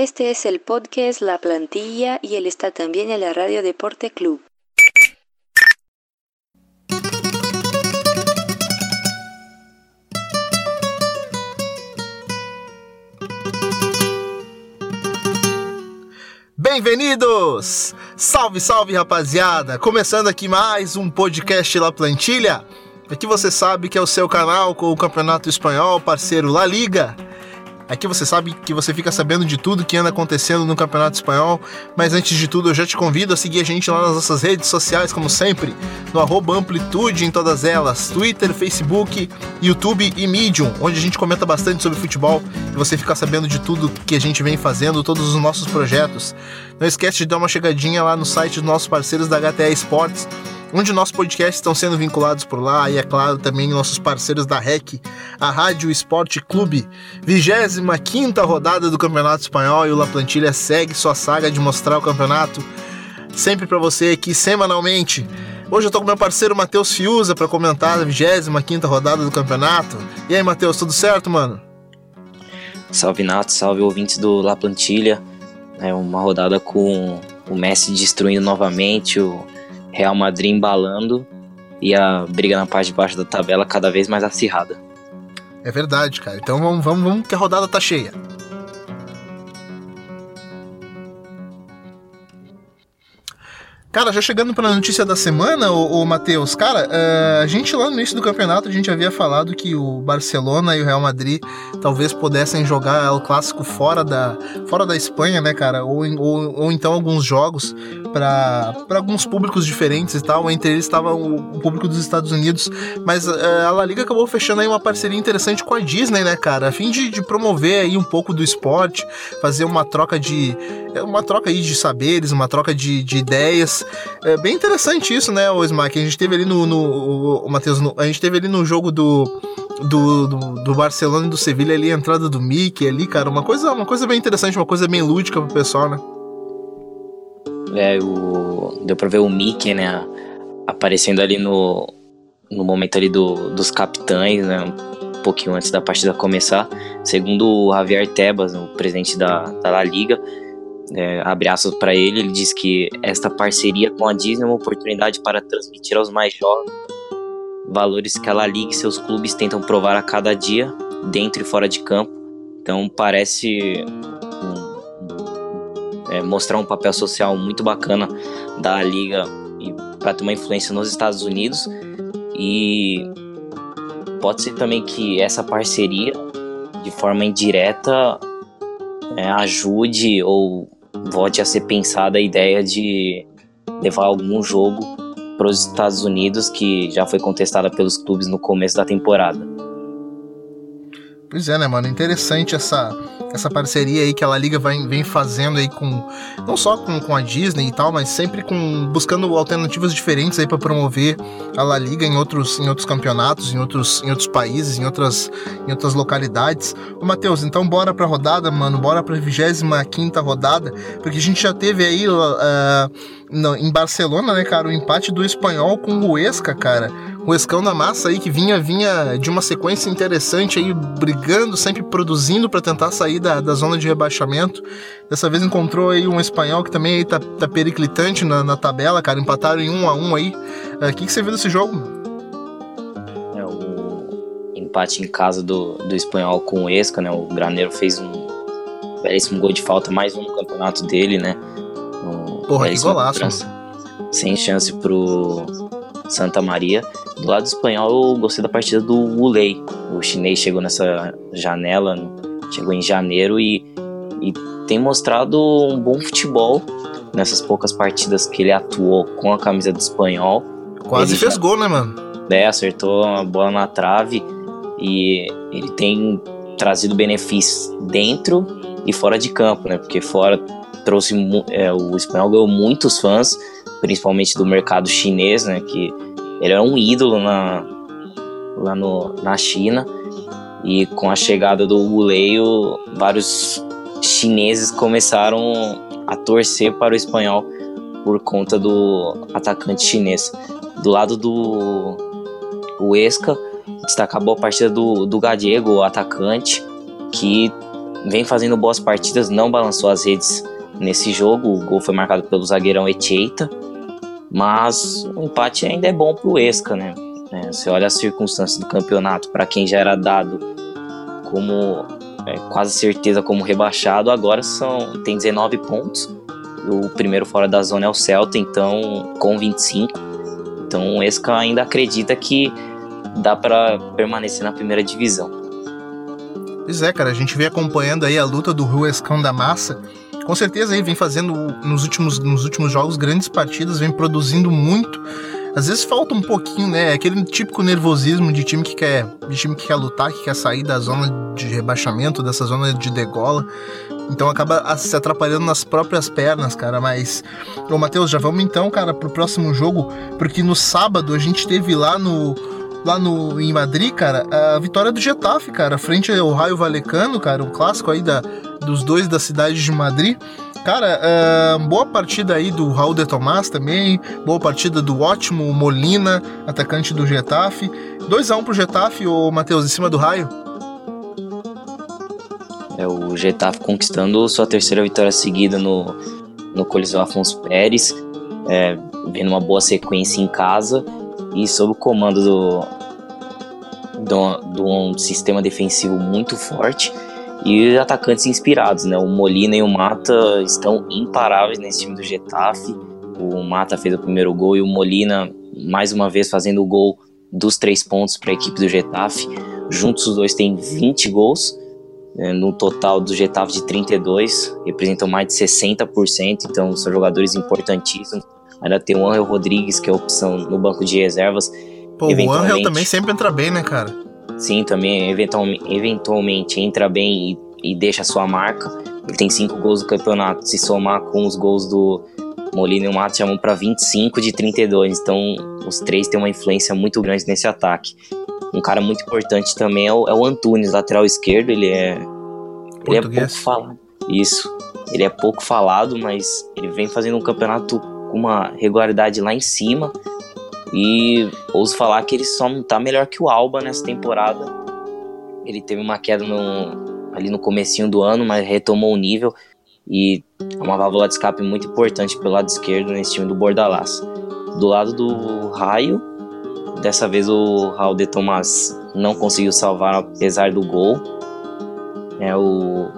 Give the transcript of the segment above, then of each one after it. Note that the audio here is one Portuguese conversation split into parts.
Este es el podcast La Plantilla y él está también en la Radio Deporte Club. Bem-vindos! Salve, salve, rapaziada! Começando aqui mais um podcast La Plantilha. Aqui você sabe que é o seu canal com o Campeonato Espanhol, parceiro La Liga. Aqui você sabe que você fica sabendo de tudo que anda acontecendo no Campeonato Espanhol, mas antes de tudo eu já te convido a seguir a gente lá nas nossas redes sociais, como sempre, no arroba Amplitude em todas elas, Twitter, Facebook, YouTube e Medium, onde a gente comenta bastante sobre futebol e você fica sabendo de tudo que a gente vem fazendo, todos os nossos projetos. Não esquece de dar uma chegadinha lá no site dos nossos parceiros da HTA Esportes, onde nossos podcasts estão sendo vinculados por lá e, é claro, também nossos parceiros da REC, a Rádio Esporte Clube. 25 rodada do Campeonato Espanhol e o La Plantilha segue sua saga de mostrar o campeonato sempre para você aqui semanalmente. Hoje eu tô com meu parceiro Matheus Fiuza para comentar a 25 rodada do campeonato. E aí, Matheus, tudo certo, mano? Salve Nato, salve ouvintes do La Plantilha. É uma rodada com o Messi destruindo novamente, o Real Madrid embalando e a briga na parte de baixo da tabela cada vez mais acirrada. É verdade, cara. Então vamos, vamos, vamos que a rodada tá cheia. Cara, já chegando para a notícia da semana, o, Matheus, cara, uh, a gente lá no início do campeonato a gente havia falado que o Barcelona e o Real Madrid talvez pudessem jogar o clássico fora da, fora da Espanha, né, cara? Ou, ou, ou então alguns jogos para alguns públicos diferentes e tal. Entre eles estava o, o, público dos Estados Unidos, mas uh, a La Liga acabou fechando aí uma parceria interessante com a Disney, né, cara? A fim de, de promover aí um pouco do esporte, fazer uma troca de uma troca aí de saberes, uma troca de, de ideias. É bem interessante isso, né, o Smack? A gente teve ali no. no o Matheus, a gente teve ali no jogo do, do, do, do, Barcelona e do Sevilha ali, a entrada do Mickey ali, cara. Uma coisa, uma coisa bem interessante, uma coisa bem lúdica pro pessoal, né? É, o, deu pra ver o Mickey, né? Aparecendo ali no, no momento ali do, dos capitães, né? Um pouquinho antes da partida começar. Segundo o Javier Tebas, o presidente da, da La Liga, é, abre aspas para ele, ele diz que esta parceria com a Disney é uma oportunidade para transmitir aos mais jovens valores que a La Liga e seus clubes tentam provar a cada dia, dentro e fora de campo. Então parece um, é, mostrar um papel social muito bacana da Liga para ter uma influência nos Estados Unidos e pode ser também que essa parceria de forma indireta é, ajude ou volte a ser pensada a ideia de levar algum jogo para os Estados Unidos, que já foi contestada pelos clubes no começo da temporada. Pois é, né, mano? Interessante essa, essa parceria aí que a La Liga vai, vem fazendo aí com. Não só com, com a Disney e tal, mas sempre com. buscando alternativas diferentes aí para promover a La Liga em outros, em outros campeonatos, em outros, em outros países, em outras, em outras localidades. Ô, Matheus, então bora pra rodada, mano. Bora pra 25 rodada, porque a gente já teve aí. Uh, no, em Barcelona, né, cara, o empate do espanhol com o Huesca, cara. O Escão da Massa aí que vinha vinha de uma sequência interessante aí, brigando, sempre produzindo para tentar sair da, da zona de rebaixamento. Dessa vez encontrou aí um espanhol que também aí tá, tá periclitante na, na tabela, cara. Empataram em um a um aí. O uh, que, que você viu desse jogo? É o empate em casa do, do espanhol com o Esca, né? O Graneiro fez um belíssimo gol de falta, mais um no campeonato dele, né? Porra, que golaço. sem chance pro Santa Maria. Do lado espanhol, eu gostei da partida do Wulei. O chinês chegou nessa janela, chegou em janeiro e, e tem mostrado um bom futebol nessas poucas partidas que ele atuou com a camisa do espanhol. Quase ele fez já, gol, né, mano? É, acertou a bola na trave e ele tem trazido benefícios dentro e fora de campo, né? Porque fora trouxe é, o espanhol ganhou muitos fãs, principalmente do mercado chinês, né? Que ele era um ídolo na, lá no, na China e com a chegada do Wu vários chineses começaram a torcer para o espanhol por conta do atacante chinês. Do lado do Huesca, destaca a boa partida do, do Gallego, o atacante, que vem fazendo boas partidas, não balançou as redes nesse jogo. O gol foi marcado pelo zagueirão Echeita, mas o empate ainda é bom pro Esca, né? É, você olha as circunstâncias do campeonato, para quem já era dado como é, quase certeza como rebaixado, agora são tem 19 pontos. O primeiro fora da zona é o Celta, então com 25. Então o Esca ainda acredita que dá para permanecer na primeira divisão. Pois é, cara, a gente vem acompanhando aí a luta do Ruescão da Massa. Com certeza aí vem fazendo nos últimos, nos últimos jogos grandes partidas, vem produzindo muito. Às vezes falta um pouquinho, né? Aquele típico nervosismo de time que quer, de time que quer lutar, que quer sair da zona de rebaixamento, dessa zona de degola. Então acaba se atrapalhando nas próprias pernas, cara. Mas, ô Matheus, já vamos então, cara, pro próximo jogo, porque no sábado a gente teve lá no lá no, em Madrid, cara, a vitória do Getafe, cara, frente ao Raio Valecano, cara, um clássico aí da, dos dois da cidade de Madrid. Cara, uh, boa partida aí do Raul de Tomás também, boa partida do ótimo Molina, atacante do Getafe. 2x1 pro Getafe, ô Matheus, em cima do Raio. É o Getafe conquistando sua terceira vitória seguida no, no Coliseu Afonso Pérez, é, vendo uma boa sequência em casa e sob o comando do, do, do um sistema defensivo muito forte e atacantes inspirados, né? O Molina e o Mata estão imparáveis nesse time do Getafe. O Mata fez o primeiro gol e o Molina, mais uma vez, fazendo o gol dos três pontos para a equipe do Getafe. Juntos os dois têm 20 gols, né? no total do Getafe de 32, representam mais de 60%, então são jogadores importantíssimos. Ainda tem o Angel Rodrigues, que é a opção no banco de reservas. Pô, o Angel também sempre entra bem, né, cara? Sim, também eventualmente, entra bem e, e deixa sua marca. Ele tem cinco gols do campeonato. Se somar com os gols do Molina e o Mato, chamam para 25 de 32. Então, os três têm uma influência muito grande nesse ataque. Um cara muito importante também é o, é o Antunes, lateral esquerdo. Ele é, ele é pouco falado. Isso. Ele é pouco falado, mas ele vem fazendo um campeonato com uma regularidade lá em cima. E ouso falar que ele só não tá melhor que o Alba nessa temporada. Ele teve uma queda no, ali no comecinho do ano, mas retomou o nível e é uma válvula de escape muito importante pelo lado esquerdo nesse time do Bordalás. Do lado do Raio, dessa vez o Raul de Tomás não conseguiu salvar apesar do gol. É o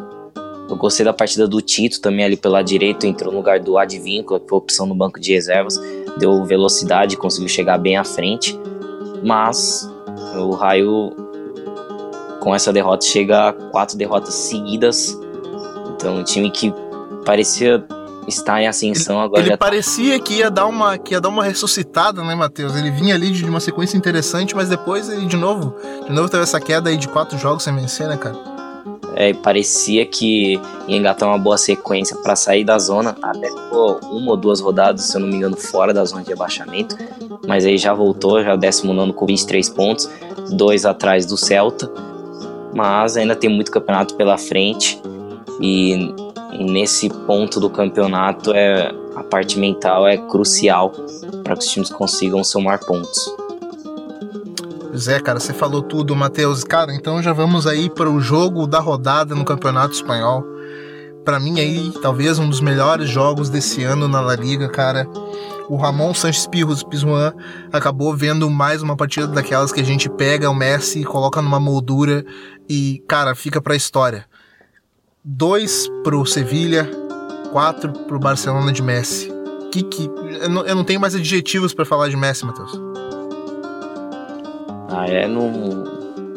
eu gostei da partida do Tito também ali pela direita, entrou no lugar do Advíncula, que foi opção no banco de reservas, deu velocidade, conseguiu chegar bem à frente, mas o Raio com essa derrota chega a quatro derrotas seguidas, então um time que parecia estar em ascensão ele, agora. Ele tá parecia tá... que ia dar uma que ia dar uma ressuscitada, né, Matheus? Ele vinha ali de uma sequência interessante, mas depois ele de novo, de novo teve essa queda aí de quatro jogos sem vencer, né, cara? É, parecia que ia engatar uma boa sequência para sair da zona. Até ficou uma ou duas rodadas, se eu não me engano, fora da zona de abaixamento. Mas aí já voltou, já 19 com 23 pontos, dois atrás do Celta. Mas ainda tem muito campeonato pela frente. E nesse ponto do campeonato é a parte mental é crucial para que os times consigam somar pontos. Zé, cara, você falou tudo, Matheus. Cara, então já vamos aí para o jogo da rodada no Campeonato Espanhol. Para mim aí, talvez um dos melhores jogos desse ano na La Liga, cara. O Ramon Sanches Pirros Pizjuan acabou vendo mais uma partida daquelas que a gente pega o Messi, coloca numa moldura e, cara, fica pra história. Dois pro Sevilha, quatro pro Barcelona de Messi. Que que eu não, eu não tenho mais adjetivos para falar de Messi, Matheus. Ah, é, não,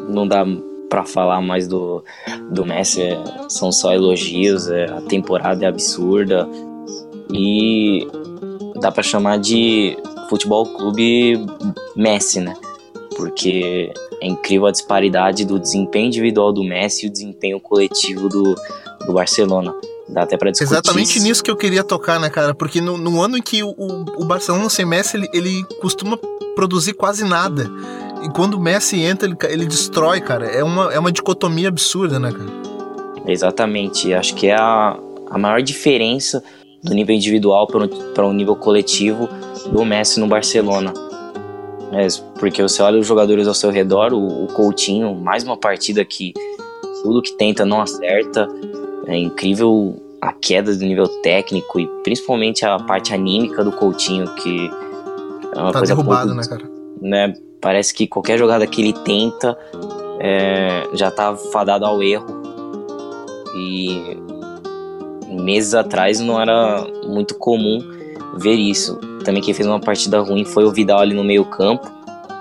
não dá para falar mais do, do Messi, é, são só elogios, é, a temporada é absurda e dá para chamar de futebol clube Messi, né? Porque é incrível a disparidade do desempenho individual do Messi e o desempenho coletivo do, do Barcelona. Dá até pra discutir. Exatamente nisso que eu queria tocar, né, cara? Porque no, no ano em que o, o Barcelona sem Messi, ele, ele costuma produzir quase nada. E quando o Messi entra, ele, ele destrói, cara. É uma, é uma dicotomia absurda, né, cara? Exatamente. Acho que é a, a maior diferença do nível individual para o um nível coletivo do Messi no Barcelona. É, porque você olha os jogadores ao seu redor, o, o Coutinho, mais uma partida que tudo que tenta não acerta. É incrível a queda do nível técnico e principalmente a parte anímica do Coutinho, que é uma tá coisa derrubado, pouco, né, cara? Né, parece que qualquer jogada que ele tenta é, já tá fadado ao erro. E meses atrás não era muito comum ver isso. Também quem fez uma partida ruim foi o Vidal ali no meio campo.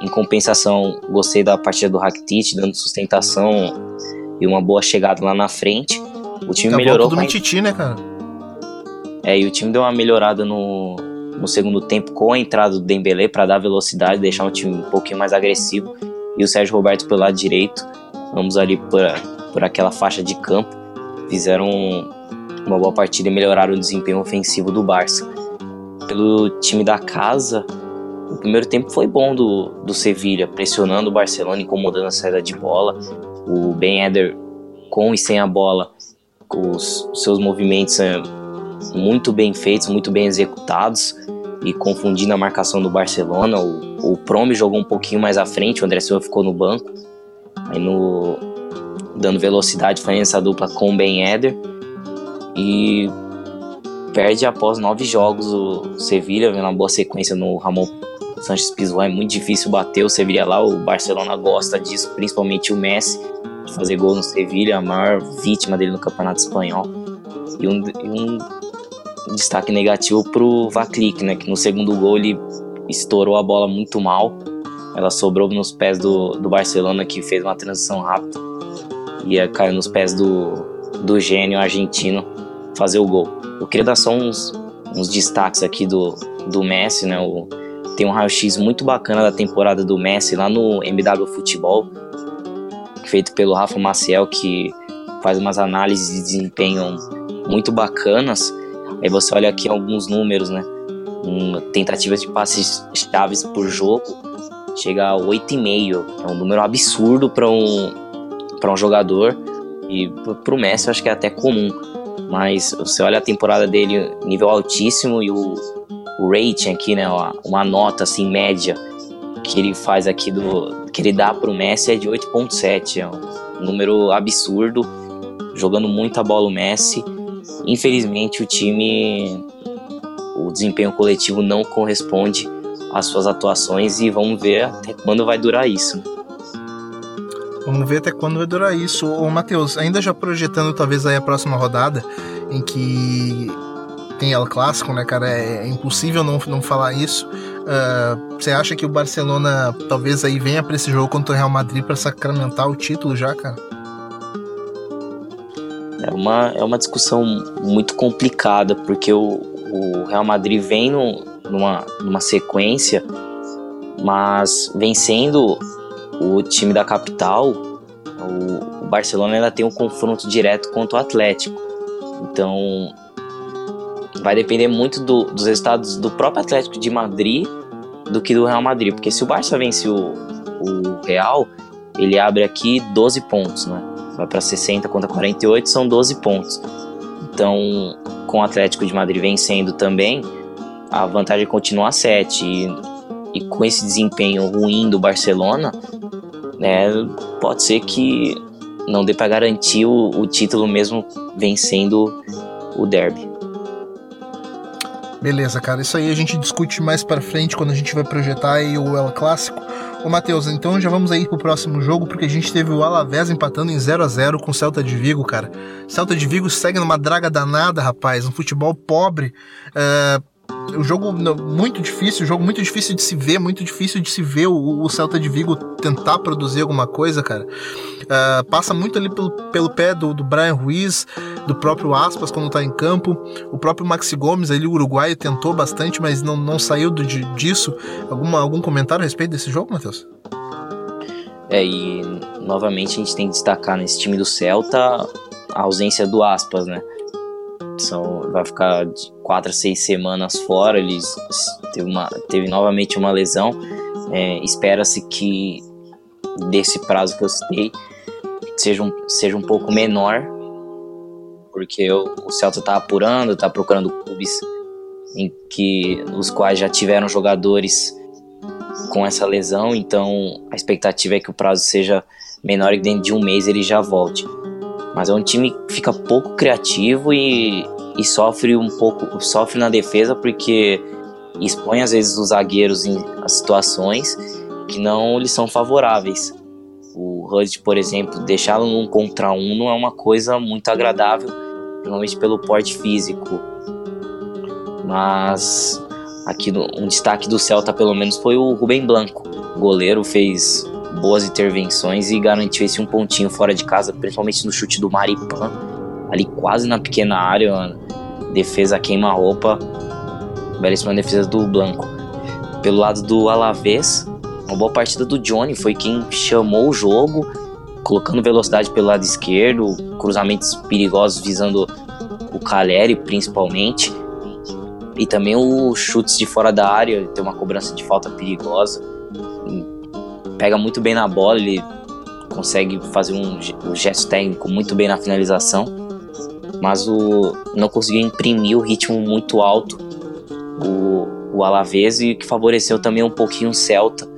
Em compensação, gostei da partida do Rakitic, dando sustentação e uma boa chegada lá na frente. O time melhorou. do Mititi, né, cara? É, e o time deu uma melhorada no, no segundo tempo com a entrada do Dembélé para dar velocidade, deixar um time um pouquinho mais agressivo. E o Sérgio Roberto pelo lado direito, vamos ali por, por aquela faixa de campo, fizeram uma boa partida e melhoraram o desempenho ofensivo do Barça. Pelo time da casa, o primeiro tempo foi bom do, do Sevilha, pressionando o Barcelona, incomodando a saída de bola. O Ben Eder, com e sem a bola, os, seus movimentos é, muito bem feitos, muito bem executados e confundindo a marcação do Barcelona. O, o Prome jogou um pouquinho mais à frente, o André Silva ficou no banco, aí no, dando velocidade, fazendo essa dupla com o Ben Eder e perde após nove jogos o Sevilha, vendo uma boa sequência no Ramon Sanches Pizjuan, é muito difícil bater o Sevilha lá, o Barcelona gosta disso, principalmente o Messi, de fazer gol no Sevilha, a maior vítima dele no Campeonato Espanhol. E um, e um destaque negativo pro Vaclik, né, que no segundo gol ele estourou a bola muito mal, ela sobrou nos pés do, do Barcelona, que fez uma transição rápida, e caiu nos pés do, do gênio argentino, fazer o gol. Eu queria dar só uns, uns destaques aqui do, do Messi, né? O, tem um raio-x muito bacana da temporada do Messi lá no MW Futebol, feito pelo Rafa Maciel, que faz umas análises de desempenho muito bacanas. Aí você olha aqui alguns números, né? Um, tentativas de passes chaves por jogo chega a 8,5. É um número absurdo para um, um jogador. E para o Messi eu acho que é até comum. Mas você olha a temporada dele, nível altíssimo, e o, o rating aqui, né? Uma nota assim, média que ele faz aqui do. que ele dá pro Messi é de 8,7. É um número absurdo. Jogando muita bola o Messi. Infelizmente o time. O desempenho coletivo não corresponde às suas atuações e vamos ver até quando vai durar isso. Vamos ver até quando vai durar isso. Ô, Matheus, ainda já projetando talvez aí a próxima rodada, em que tem El Clássico, né, cara? É, é impossível não, não falar isso. Uh, você acha que o Barcelona talvez aí venha para esse jogo contra o Real Madrid para sacramentar o título já, cara? É uma, é uma discussão muito complicada, porque o, o Real Madrid vem numa, numa sequência, mas vencendo o time da capital, o, o Barcelona ainda tem um confronto direto contra o Atlético. Então vai depender muito do, dos resultados do próprio Atlético de Madrid do que do Real Madrid. Porque se o Barça vence o, o Real, ele abre aqui 12 pontos, né? Vai para 60 contra 48, são 12 pontos. Então, com o Atlético de Madrid vencendo também, a vantagem continua a 7. E, e com esse desempenho ruim do Barcelona, né, pode ser que não dê para garantir o, o título mesmo vencendo o derby. Beleza, cara. Isso aí a gente discute mais para frente quando a gente vai projetar aí o El Clássico. Ô Matheus, então já vamos aí pro próximo jogo, porque a gente teve o Alavés empatando em 0 a 0 com o Celta de Vigo, cara. Celta de Vigo segue numa draga danada, rapaz. Um futebol pobre. Uh, um jogo muito difícil, um jogo muito difícil de se ver, muito difícil de se ver o, o Celta de Vigo tentar produzir alguma coisa, cara. Uh, passa muito ali pelo, pelo pé do, do Brian Ruiz, do próprio Aspas quando tá em campo. O próprio Maxi Gomes ali, o uruguaio, tentou bastante, mas não, não saiu do, disso. Alguma, algum comentário a respeito desse jogo, Matheus? É, e novamente a gente tem que destacar nesse time do Celta a ausência do Aspas, né? São, vai ficar quatro seis semanas fora. Ele teve, uma, teve novamente uma lesão. É, Espera-se que desse prazo que eu citei seja um, seja um pouco menor, porque o, o Celta está apurando, está procurando clubes em que os quais já tiveram jogadores com essa lesão, então a expectativa é que o prazo seja menor e dentro de um mês ele já volte. Mas é um time que fica pouco criativo e, e sofre um pouco, sofre na defesa porque expõe às vezes os zagueiros em situações que não lhes são favoráveis. O Hud, por exemplo, deixá-lo num contra um não é uma coisa muito agradável, principalmente pelo porte físico. Mas aqui um destaque do Celta pelo menos foi o Rubem Blanco. O goleiro fez boas intervenções e garantiu esse um pontinho fora de casa, principalmente no chute do Maripan, ali quase na pequena área, defesa queima-roupa, belíssima defesa do Blanco. Pelo lado do Alavés, uma boa partida do Johnny, foi quem chamou o jogo, colocando velocidade pelo lado esquerdo, cruzamentos perigosos visando o Caleri principalmente. E também os chutes de fora da área, tem uma cobrança de falta perigosa. Pega muito bem na bola, ele consegue fazer um, um gesto técnico muito bem na finalização. Mas o, não conseguiu imprimir o ritmo muito alto o, o Alavés e que favoreceu também um pouquinho o Celta,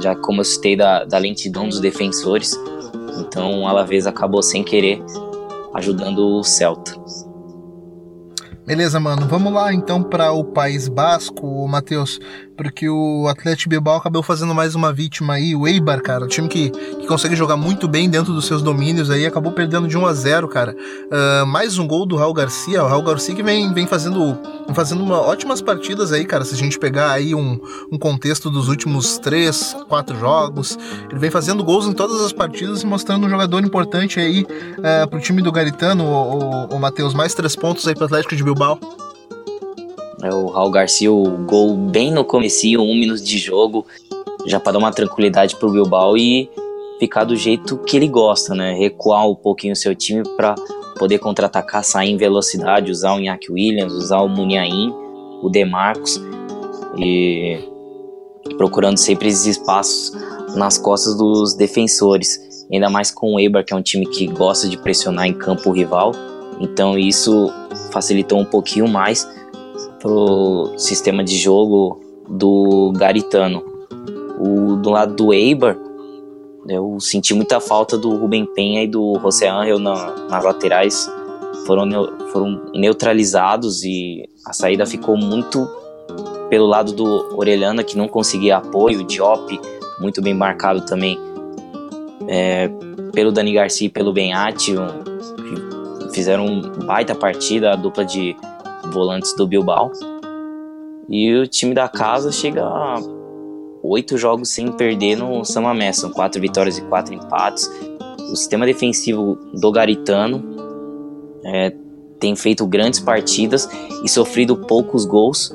já como eu citei da, da lentidão dos defensores, então o Alavés acabou sem querer ajudando o Celta. Beleza, mano. Vamos lá então para o País Basco, Matheus porque o Atlético Bilbao acabou fazendo mais uma vítima aí, o Eibar, cara, um time que, que consegue jogar muito bem dentro dos seus domínios aí, acabou perdendo de 1 a 0 cara. Uh, mais um gol do Raul Garcia, o Raul Garcia que vem, vem fazendo, fazendo uma, ótimas partidas aí, cara, se a gente pegar aí um, um contexto dos últimos 3, 4 jogos, ele vem fazendo gols em todas as partidas e mostrando um jogador importante aí uh, pro time do Garitano, o, o, o Matheus, mais três pontos aí pro Atlético de Bilbao. É o Raul Garcia, o gol bem no comecinho, um minuto de jogo, já para dar uma tranquilidade pro Bilbao e ficar do jeito que ele gosta, né? Recuar um pouquinho o seu time para poder contra-atacar, sair em velocidade, usar o Iñaki Williams, usar o Muniain, o Demarcos e procurando sempre esses espaços nas costas dos defensores, ainda mais com o Eibar, que é um time que gosta de pressionar em campo rival. Então isso facilitou um pouquinho mais pro sistema de jogo do Garitano. O, do lado do Eibar, eu senti muita falta do Rubem Penha e do José Angel na, nas laterais. Foram, foram neutralizados e a saída ficou muito pelo lado do Orelhana, que não conseguia apoio. O Diop, muito bem marcado também é, pelo Dani Garcia e pelo Benatti, um, fizeram um baita partida, a dupla de volantes do Bilbao. E o time da casa chega a oito jogos sem perder no Samamé, são quatro vitórias e quatro empates. O sistema defensivo do Garitano é, tem feito grandes partidas e sofrido poucos gols.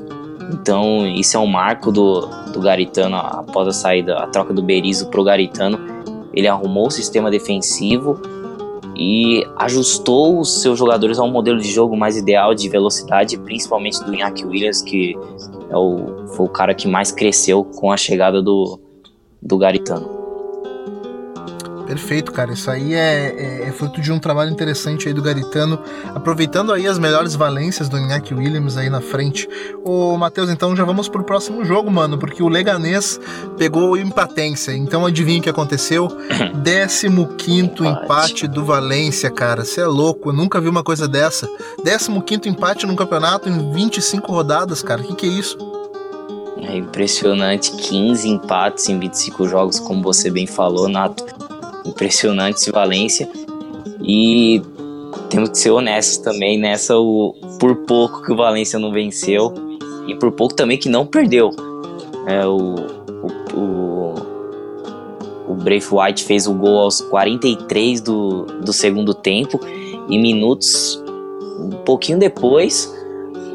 Então, isso é um marco do, do Garitano após a saída, a troca do Berizzo pro Garitano. Ele arrumou o sistema defensivo e ajustou os seus jogadores a um modelo de jogo mais ideal de velocidade, principalmente do Iñaki Williams, que é o, foi o cara que mais cresceu com a chegada do, do Garitano. Perfeito, cara. Isso aí é, é, é, fruto de um trabalho interessante aí do Garitano, aproveitando aí as melhores valências do Iñaki Williams aí na frente. Ô, Matheus, então já vamos pro próximo jogo, mano, porque o Leganês pegou empatência. Então adivinha o que aconteceu? 15 empate do Valência, cara. Você é louco, eu nunca vi uma coisa dessa. 15 empate num campeonato em 25 rodadas, cara. O que, que é isso? É impressionante, 15 empates em 25 jogos, como você bem falou, Nato impressionante esse Valência. E temos que ser honestos também nessa, o, por pouco que o Valência não venceu e por pouco também que não perdeu. É, o, o, o, o Brave White fez o gol aos 43 do, do segundo tempo e minutos um pouquinho depois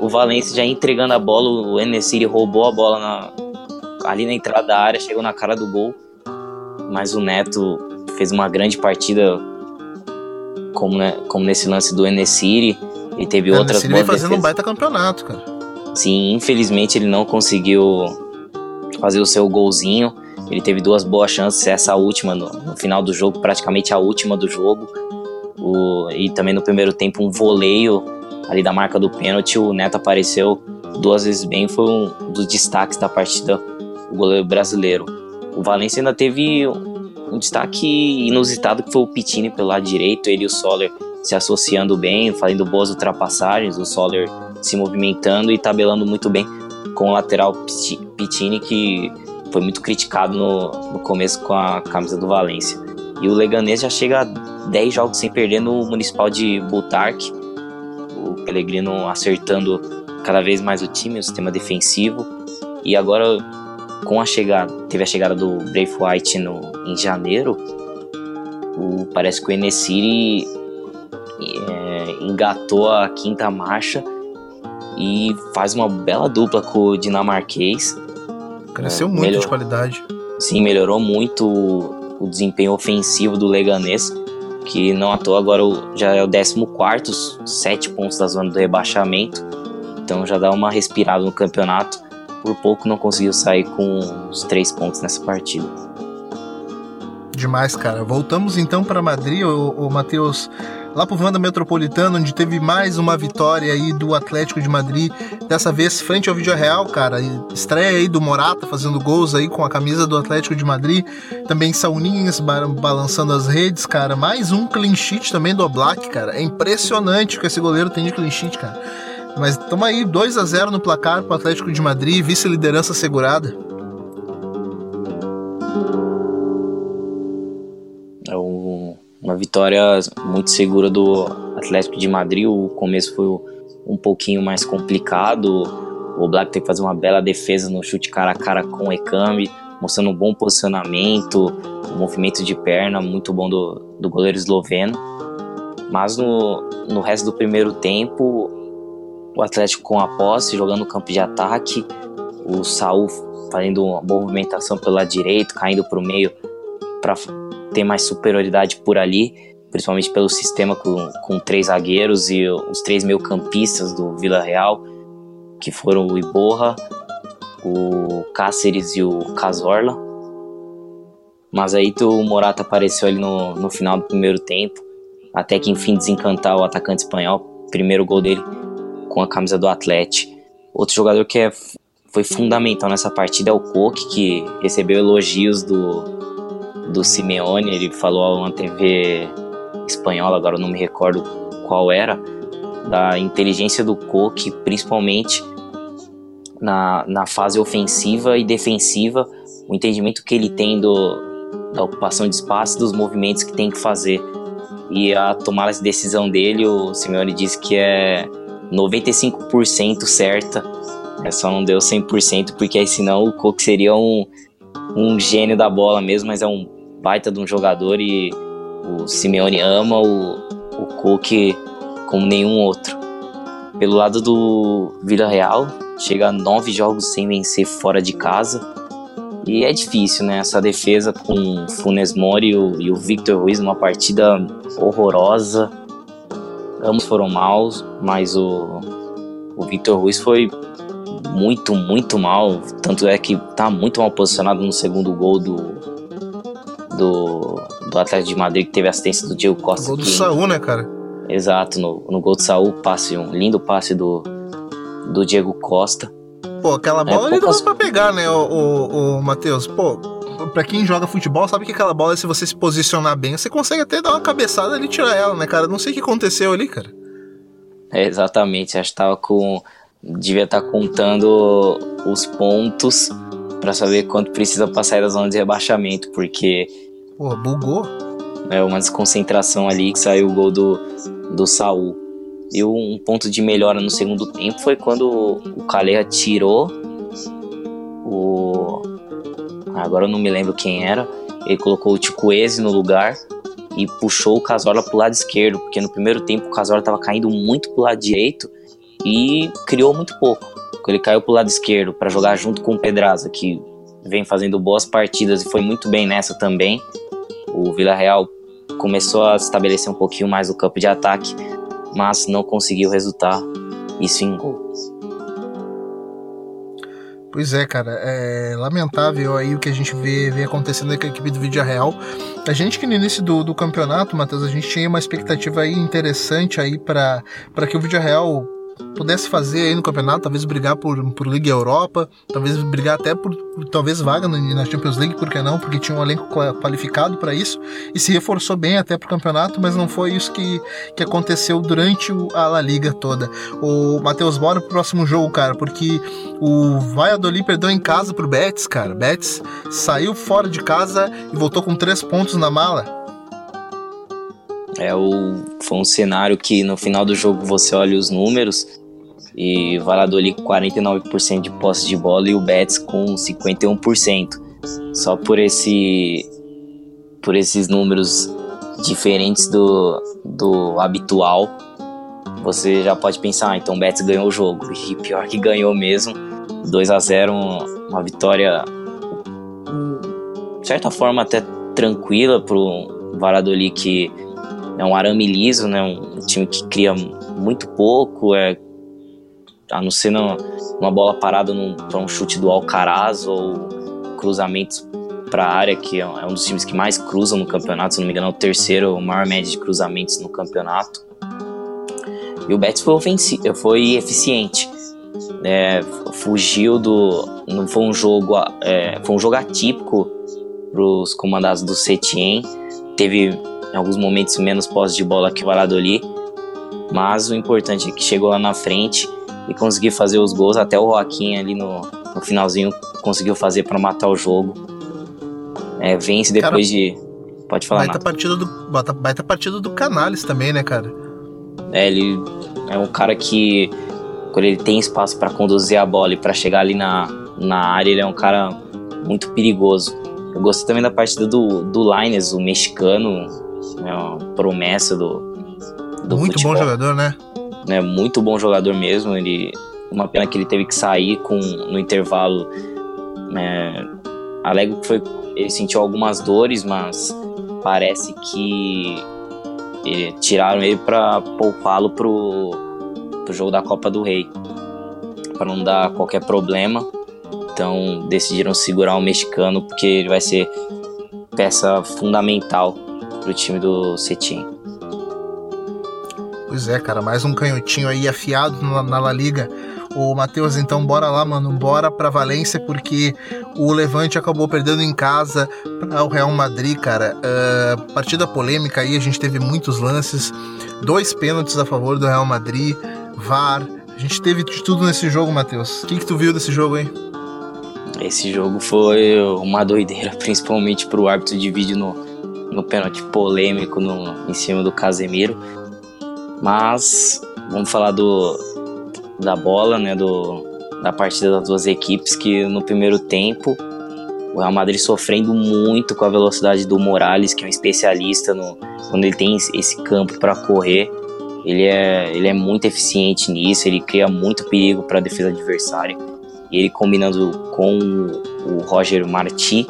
o Valência já entregando a bola, o Enesiri roubou a bola na, ali na entrada da área, chegou na cara do gol, mas o Neto fez uma grande partida, como, né, como nesse lance do Enesiri. Ele teve é, outras boas vem fazendo defesas. um baita campeonato, cara. Sim, infelizmente ele não conseguiu fazer o seu golzinho. Ele teve duas boas chances, essa última no, no final do jogo, praticamente a última do jogo. O, e também no primeiro tempo um voleio ali da marca do pênalti. O Neto apareceu duas vezes bem, foi um dos destaques da partida, o goleiro brasileiro. O Valência ainda teve um destaque inusitado que foi o Pitini pelo lado direito, ele e o Soler se associando bem, fazendo boas ultrapassagens, o Soler se movimentando e tabelando muito bem com o lateral Pitini, que foi muito criticado no, no começo com a camisa do Valência. E o Leganês já chega a 10 jogos sem perder no Municipal de Butarque. O Pellegrino acertando cada vez mais o time, o sistema defensivo. E agora, com a chegada, teve a chegada do Brave White no, em janeiro, o, parece que o Enesiri é, engatou a quinta marcha e faz uma bela dupla com o dinamarquês. Cresceu é, muito melhor... de qualidade. Sim, melhorou muito o, o desempenho ofensivo do Leganês, que não à toa agora já é o 14, 7 pontos da zona do rebaixamento. Então já dá uma respirada no campeonato. Por pouco não conseguiu sair com os 3 pontos nessa partida. Demais, cara. Voltamos então para Madrid, o, Matheus lá pro Vanda Metropolitano, onde teve mais uma vitória aí do Atlético de Madrid, dessa vez frente ao Vídeo Real, cara. Estreia aí do Morata fazendo gols aí com a camisa do Atlético de Madrid. Também Sauninhas balançando as redes, cara. Mais um clean sheet também do Oblak, cara. É impressionante o que esse goleiro tem de clean sheet, cara. Mas tamo aí 2 a 0 no placar pro Atlético de Madrid, vice-liderança segurada. uma vitória muito segura do Atlético de Madrid. O começo foi um pouquinho mais complicado. O Black teve que fazer uma bela defesa no chute cara a cara com o Ekambi, mostrando um bom posicionamento, um movimento de perna muito bom do, do goleiro esloveno. Mas no, no resto do primeiro tempo, o Atlético com a posse, jogando no campo de ataque, o Saul fazendo uma movimentação pelo lado direito, caindo para o meio para ter mais superioridade por ali, principalmente pelo sistema com, com três zagueiros e os três meio-campistas do Vila Real, que foram o Iborra, o Cáceres e o Casorla. Mas aí o Morata apareceu ali no, no final do primeiro tempo, até que enfim desencantar o atacante espanhol. Primeiro gol dele com a camisa do Atlético. Outro jogador que é, foi fundamental nessa partida é o Coque, que recebeu elogios do, do Simeone, ele falou a uma TV espanhola, agora eu não me recordo qual era, da inteligência do Coque, principalmente na, na fase ofensiva e defensiva, o entendimento que ele tem do, da ocupação de espaço, dos movimentos que tem que fazer. E a tomar essa decisão dele, o Simeone disse que é 95% certa, é só não deu 100%, porque aí senão o Coque seria um, um gênio da bola mesmo, mas é um baita de um jogador e o Simeone ama o, o Cook como nenhum outro. Pelo lado do Vila Real, chega a nove jogos sem vencer fora de casa. E é difícil, né? Essa defesa com Funes Mori e o, e o Victor Ruiz numa partida horrorosa. Ambos foram maus, mas o, o Victor Ruiz foi muito, muito mal. Tanto é que tá muito mal posicionado no segundo gol do, do, do Atlético de Madrid, que teve assistência do Diego Costa. O gol do Saúl, né, cara? Exato, no, no gol do Saúl, passe, um lindo passe do, do Diego Costa. Pô, aquela é, bola é, ali poucas... dá pra pegar, né, o, o, o Matheus? Pô, pra quem joga futebol, sabe que aquela bola, se você se posicionar bem, você consegue até dar uma cabeçada ali e tirar ela, né, cara? Não sei o que aconteceu ali, cara. É, exatamente, acho que tava com. Devia estar tá contando os pontos para saber quanto precisa pra sair da zona de rebaixamento, porque Pô, bugou. É uma desconcentração ali que saiu o gol do, do Saul. E um ponto de melhora no segundo tempo foi quando o Calera tirou o. Agora eu não me lembro quem era. Ele colocou o Ticuese no lugar e puxou o Casola pro lado esquerdo, porque no primeiro tempo o Casola estava caindo muito pro lado direito e criou muito pouco. Ele caiu pro lado esquerdo para jogar junto com o Pedraza, que vem fazendo boas partidas e foi muito bem nessa também o Vila Real começou a estabelecer um pouquinho mais o campo de ataque, mas não conseguiu resultar isso em gol. Pois é, cara, é lamentável aí o que a gente vê, vê acontecendo com a equipe do Vídeo Real. A gente que no início do, do campeonato, Matheus, a gente tinha uma expectativa aí interessante aí para que o Vídeo Real pudesse fazer aí no campeonato, talvez brigar por, por Liga Europa, talvez brigar até por, talvez vaga na Champions League, por que não? Porque tinha um elenco qualificado para isso e se reforçou bem até pro campeonato, mas não foi isso que, que aconteceu durante a La Liga toda. O Matheus, bora pro próximo jogo, cara, porque o Valladolid perdeu em casa pro Betis, cara. Betis saiu fora de casa e voltou com três pontos na mala. É o, foi um cenário que no final do jogo você olha os números e Valladolid com 49% de posse de bola e o Betis com 51%. Só por esse por esses números diferentes do, do habitual, você já pode pensar, ah, então o Betis ganhou o jogo. E pior que ganhou mesmo. 2 a 0 uma vitória de certa forma até tranquila pro Valladolid que é um arame liso, né? Um time que cria muito pouco, é a não ser uma bola parada para um chute do Alcaraz ou cruzamentos para a área, que é, é um dos times que mais cruzam no campeonato, se não me engano, é o terceiro, maior média de cruzamentos no campeonato. E o Betis foi, ofensivo, foi eficiente. É, fugiu do. Não foi um jogo. É, foi um jogo atípico para os comandados do Setien. Teve em alguns momentos menos posse de bola que o Valladolid, mas o importante é que chegou lá na frente e conseguiu fazer os gols. Até o Joaquim ali no, no finalzinho conseguiu fazer para matar o jogo. É, vence depois cara, de. Pode falar. Baita partida, do, baita partida do Canales também, né, cara? É, ele é um cara que, quando ele tem espaço para conduzir a bola e para chegar ali na, na área, ele é um cara muito perigoso. Eu gostei também da partida do, do Lines, o mexicano, é uma promessa do, do Muito futebol. bom jogador, né? É muito bom jogador mesmo. Ele, uma pena que ele teve que sair com no intervalo. É, alego que foi, ele sentiu algumas dores, mas parece que ele, tiraram ele para poupá-lo pro, pro jogo da Copa do Rei, para não dar qualquer problema. Então decidiram segurar o mexicano porque ele vai ser peça fundamental pro time do Cetim. Pois é, cara, mais um canhotinho aí afiado na, na La Liga. O Matheus, então bora lá, mano, bora pra Valência, porque o Levante acabou perdendo em casa para o Real Madrid, cara. Uh, partida polêmica aí, a gente teve muitos lances, dois pênaltis a favor do Real Madrid, VAR. A gente teve de tudo nesse jogo, Matheus. O que, que tu viu desse jogo aí? Esse jogo foi uma doideira, principalmente pro árbitro de vídeo no, no pênalti polêmico no, em cima do Casemiro. Mas vamos falar do, da bola, né, do, da partida das duas equipes, que no primeiro tempo o Real Madrid sofrendo muito com a velocidade do Morales, que é um especialista no, quando ele tem esse campo para correr. Ele é, ele é muito eficiente nisso, ele cria muito perigo para a defesa adversária. E ele combinando com o Roger Marti,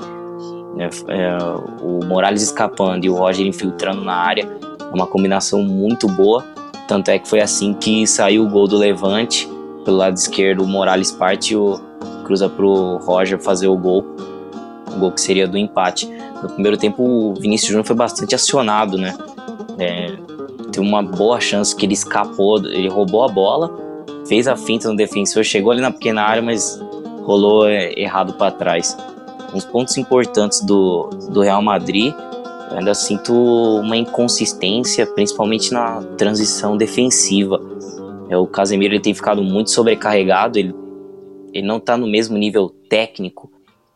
né, é, o Morales escapando e o Roger infiltrando na área, é uma combinação muito boa. Tanto é que foi assim que saiu o gol do Levante. Pelo lado esquerdo, o Morales parte e o cruza pro Roger fazer o gol. O gol que seria do empate. No primeiro tempo, o Vinícius Júnior foi bastante acionado, né? É, teve uma boa chance que ele escapou, ele roubou a bola, fez a finta no defensor, chegou ali na pequena área, mas rolou é, errado para trás uns pontos importantes do, do Real Madrid. Eu ainda sinto uma inconsistência, principalmente na transição defensiva. É, o Casemiro ele tem ficado muito sobrecarregado, ele, ele não está no mesmo nível técnico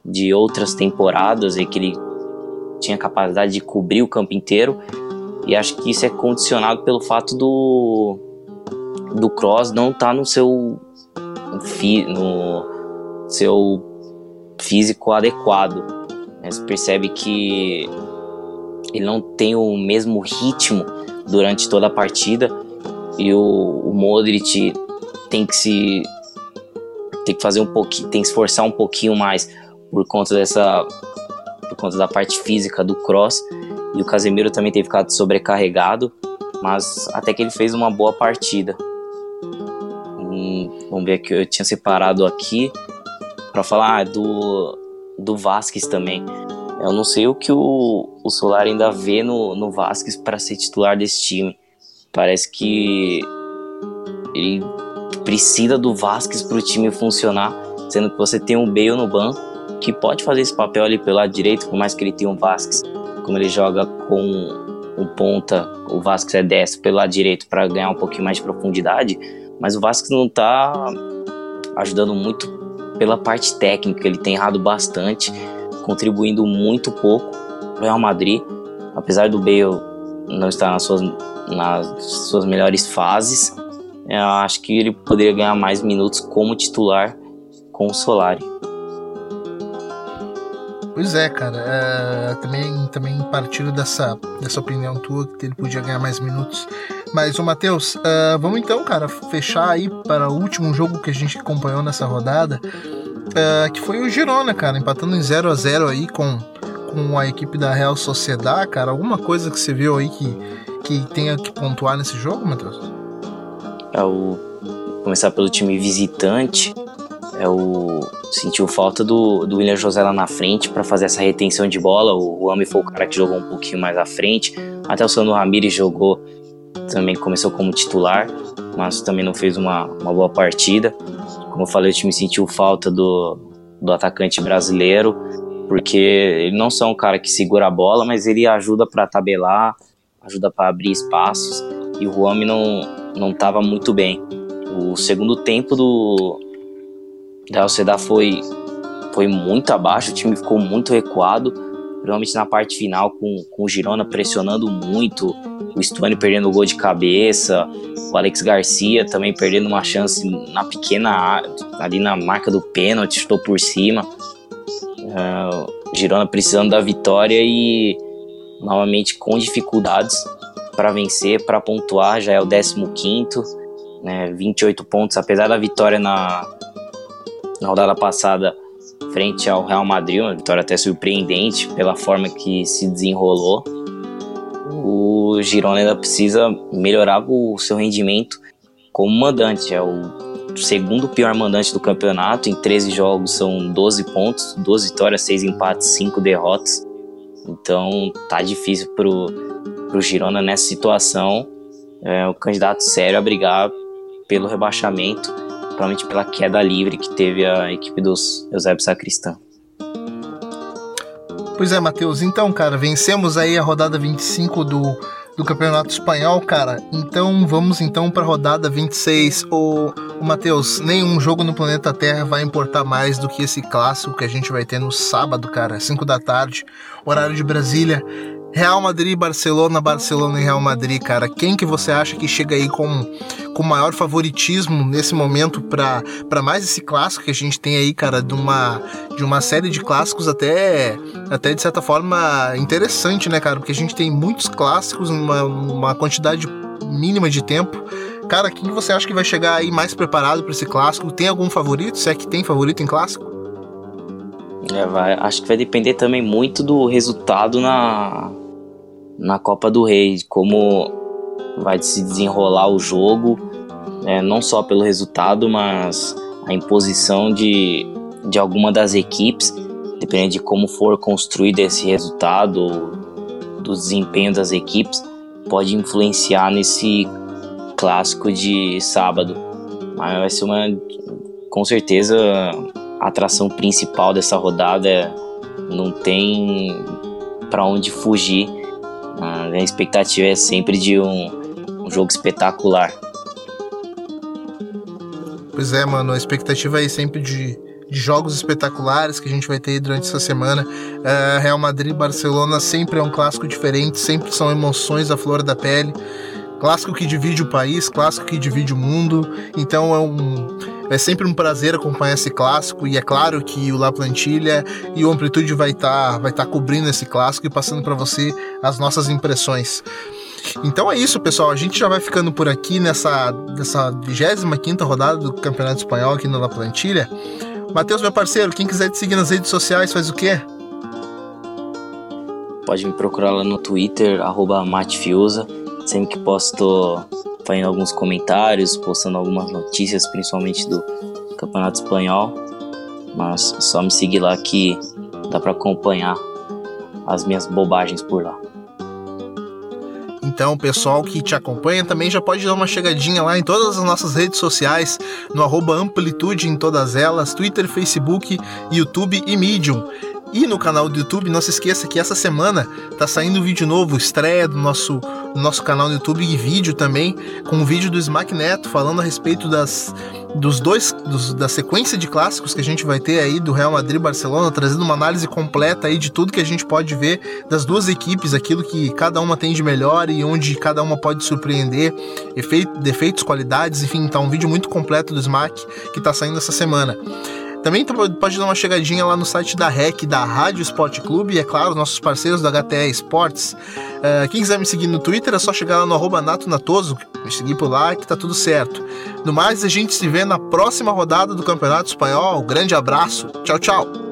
de outras temporadas, e que ele tinha capacidade de cobrir o campo inteiro. E acho que isso é condicionado pelo fato do do Cross não estar tá no seu no seu físico adequado. Né? Você percebe que ele não tem o mesmo ritmo durante toda a partida e o, o Modric tem que se tem que fazer um pouquinho, tem que esforçar um pouquinho mais por conta dessa por conta da parte física do cross e o Casemiro também tem ficado sobrecarregado, mas até que ele fez uma boa partida. Hum, vamos ver que eu tinha separado aqui para falar ah, do, do Vasquez também. Eu não sei o que o, o Solar ainda vê no, no Vasquez para ser titular desse time. Parece que ele precisa do Vasquez para o time funcionar, sendo que você tem um Bale no banco que pode fazer esse papel ali pelo lado direito, por mais que ele tenha um Vasquez, como ele joga com um ponta, o Vasquez é destro pelo lado direito para ganhar um pouquinho mais de profundidade, mas o Vasquez não está ajudando muito pela parte técnica, ele tem errado bastante, contribuindo muito pouco para o Real Madrid, apesar do Bale não estar nas suas, nas suas melhores fases, eu acho que ele poderia ganhar mais minutos como titular com o Solari. Pois é, cara. É, também, também partilho dessa, dessa opinião tua que ele podia ganhar mais minutos. Mas, o Matheus, uh, vamos então, cara, fechar aí para o último jogo que a gente acompanhou nessa rodada, uh, que foi o Girona, cara, empatando em 0 a 0 aí com, com a equipe da Real Sociedad, cara. Alguma coisa que você viu aí que, que tenha que pontuar nesse jogo, Matheus? É o começar pelo time visitante é o sentiu falta do, do William José lá na frente para fazer essa retenção de bola. O Rami foi o cara que jogou um pouquinho mais à frente. Até o Sandro Ramirez jogou, também começou como titular, mas também não fez uma, uma boa partida. Como eu falei, o time sentiu falta do, do atacante brasileiro, porque ele não só é um cara que segura a bola, mas ele ajuda para tabelar, ajuda para abrir espaços. E o Rami não não estava muito bem. O segundo tempo do, da Sociedade foi, foi muito abaixo, o time ficou muito recuado, principalmente na parte final, com, com o Girona pressionando muito, o Stuani perdendo o gol de cabeça, o Alex Garcia também perdendo uma chance na pequena ali na marca do pênalti, estou por cima. Uh, Girona precisando da vitória e novamente com dificuldades para vencer, para pontuar, já é o 15 né, 28 pontos, apesar da vitória na, na rodada passada frente ao Real Madrid, uma vitória até surpreendente pela forma que se desenrolou. O Girona ainda precisa melhorar o seu rendimento como mandante, é o segundo pior mandante do campeonato, em 13 jogos são 12 pontos, 12 vitórias, 6 empates, 5 derrotas. Então tá difícil pro, pro Girona nessa situação. É o candidato sério a brigar pelo rebaixamento provavelmente pela queda livre que teve a equipe dos Eusébio Sacristã. Pois é, Matheus. Então, cara, vencemos aí a rodada 25 do, do Campeonato Espanhol, cara. Então, vamos então para a rodada 26. O, o Matheus, nenhum jogo no planeta Terra vai importar mais do que esse clássico que a gente vai ter no sábado, cara, 5 da tarde, horário de Brasília. Real Madrid, Barcelona, Barcelona e Real Madrid, cara. Quem que você acha que chega aí com, com maior favoritismo nesse momento para mais esse clássico que a gente tem aí, cara, de uma, de uma série de clássicos até, até de certa forma interessante, né, cara? Porque a gente tem muitos clássicos numa uma quantidade mínima de tempo. Cara, quem você acha que vai chegar aí mais preparado para esse clássico? Tem algum favorito? Se é que tem favorito em clássico? É, vai, acho que vai depender também muito do resultado na, na Copa do Rei, como vai se desenrolar o jogo, né, não só pelo resultado, mas a imposição de, de alguma das equipes, dependendo de como for construído esse resultado, do desempenho das equipes, pode influenciar nesse clássico de sábado. Mas vai ser uma, com certeza, atração principal dessa rodada. Não tem para onde fugir a expectativa é sempre de um, um jogo espetacular. Pois é, mano, a expectativa é sempre de, de jogos espetaculares que a gente vai ter durante essa semana. Uh, Real Madrid Barcelona sempre é um clássico diferente, sempre são emoções à flor da pele. Clássico que divide o país, clássico que divide o mundo. Então é um é sempre um prazer acompanhar esse clássico e é claro que o La Plantilha e o Amplitude vai estar tá, vai tá cobrindo esse clássico e passando para você as nossas impressões. Então é isso, pessoal. A gente já vai ficando por aqui nessa, nessa 25 rodada do Campeonato Espanhol aqui no La Plantilha. Matheus, meu parceiro, quem quiser te seguir nas redes sociais faz o quê? Pode me procurar lá no Twitter, arroba. Sempre que posto fazendo alguns comentários, postando algumas notícias, principalmente do Campeonato Espanhol. Mas só me seguir lá que dá para acompanhar as minhas bobagens por lá. Então, o pessoal que te acompanha também já pode dar uma chegadinha lá em todas as nossas redes sociais, no Amplitude em todas elas, Twitter, Facebook, YouTube e Medium e no canal do YouTube. Não se esqueça que essa semana tá saindo um vídeo novo, estreia do nosso, do nosso canal no YouTube e vídeo também, com um vídeo do Smack Neto falando a respeito das dos dois dos, da sequência de clássicos que a gente vai ter aí do Real Madrid Barcelona, trazendo uma análise completa aí de tudo que a gente pode ver das duas equipes, aquilo que cada uma tem de melhor e onde cada uma pode surpreender, efeito, defeitos, qualidades, enfim, tá um vídeo muito completo do Smack que tá saindo essa semana. Também pode dar uma chegadinha lá no site da REC, da Rádio Esporte Clube, e é claro, nossos parceiros da HTE Esportes. Uh, quem quiser me seguir no Twitter é só chegar lá no arroba Nato Natoso, me seguir por lá que tá tudo certo. No mais, a gente se vê na próxima rodada do Campeonato Espanhol. Grande abraço. Tchau, tchau.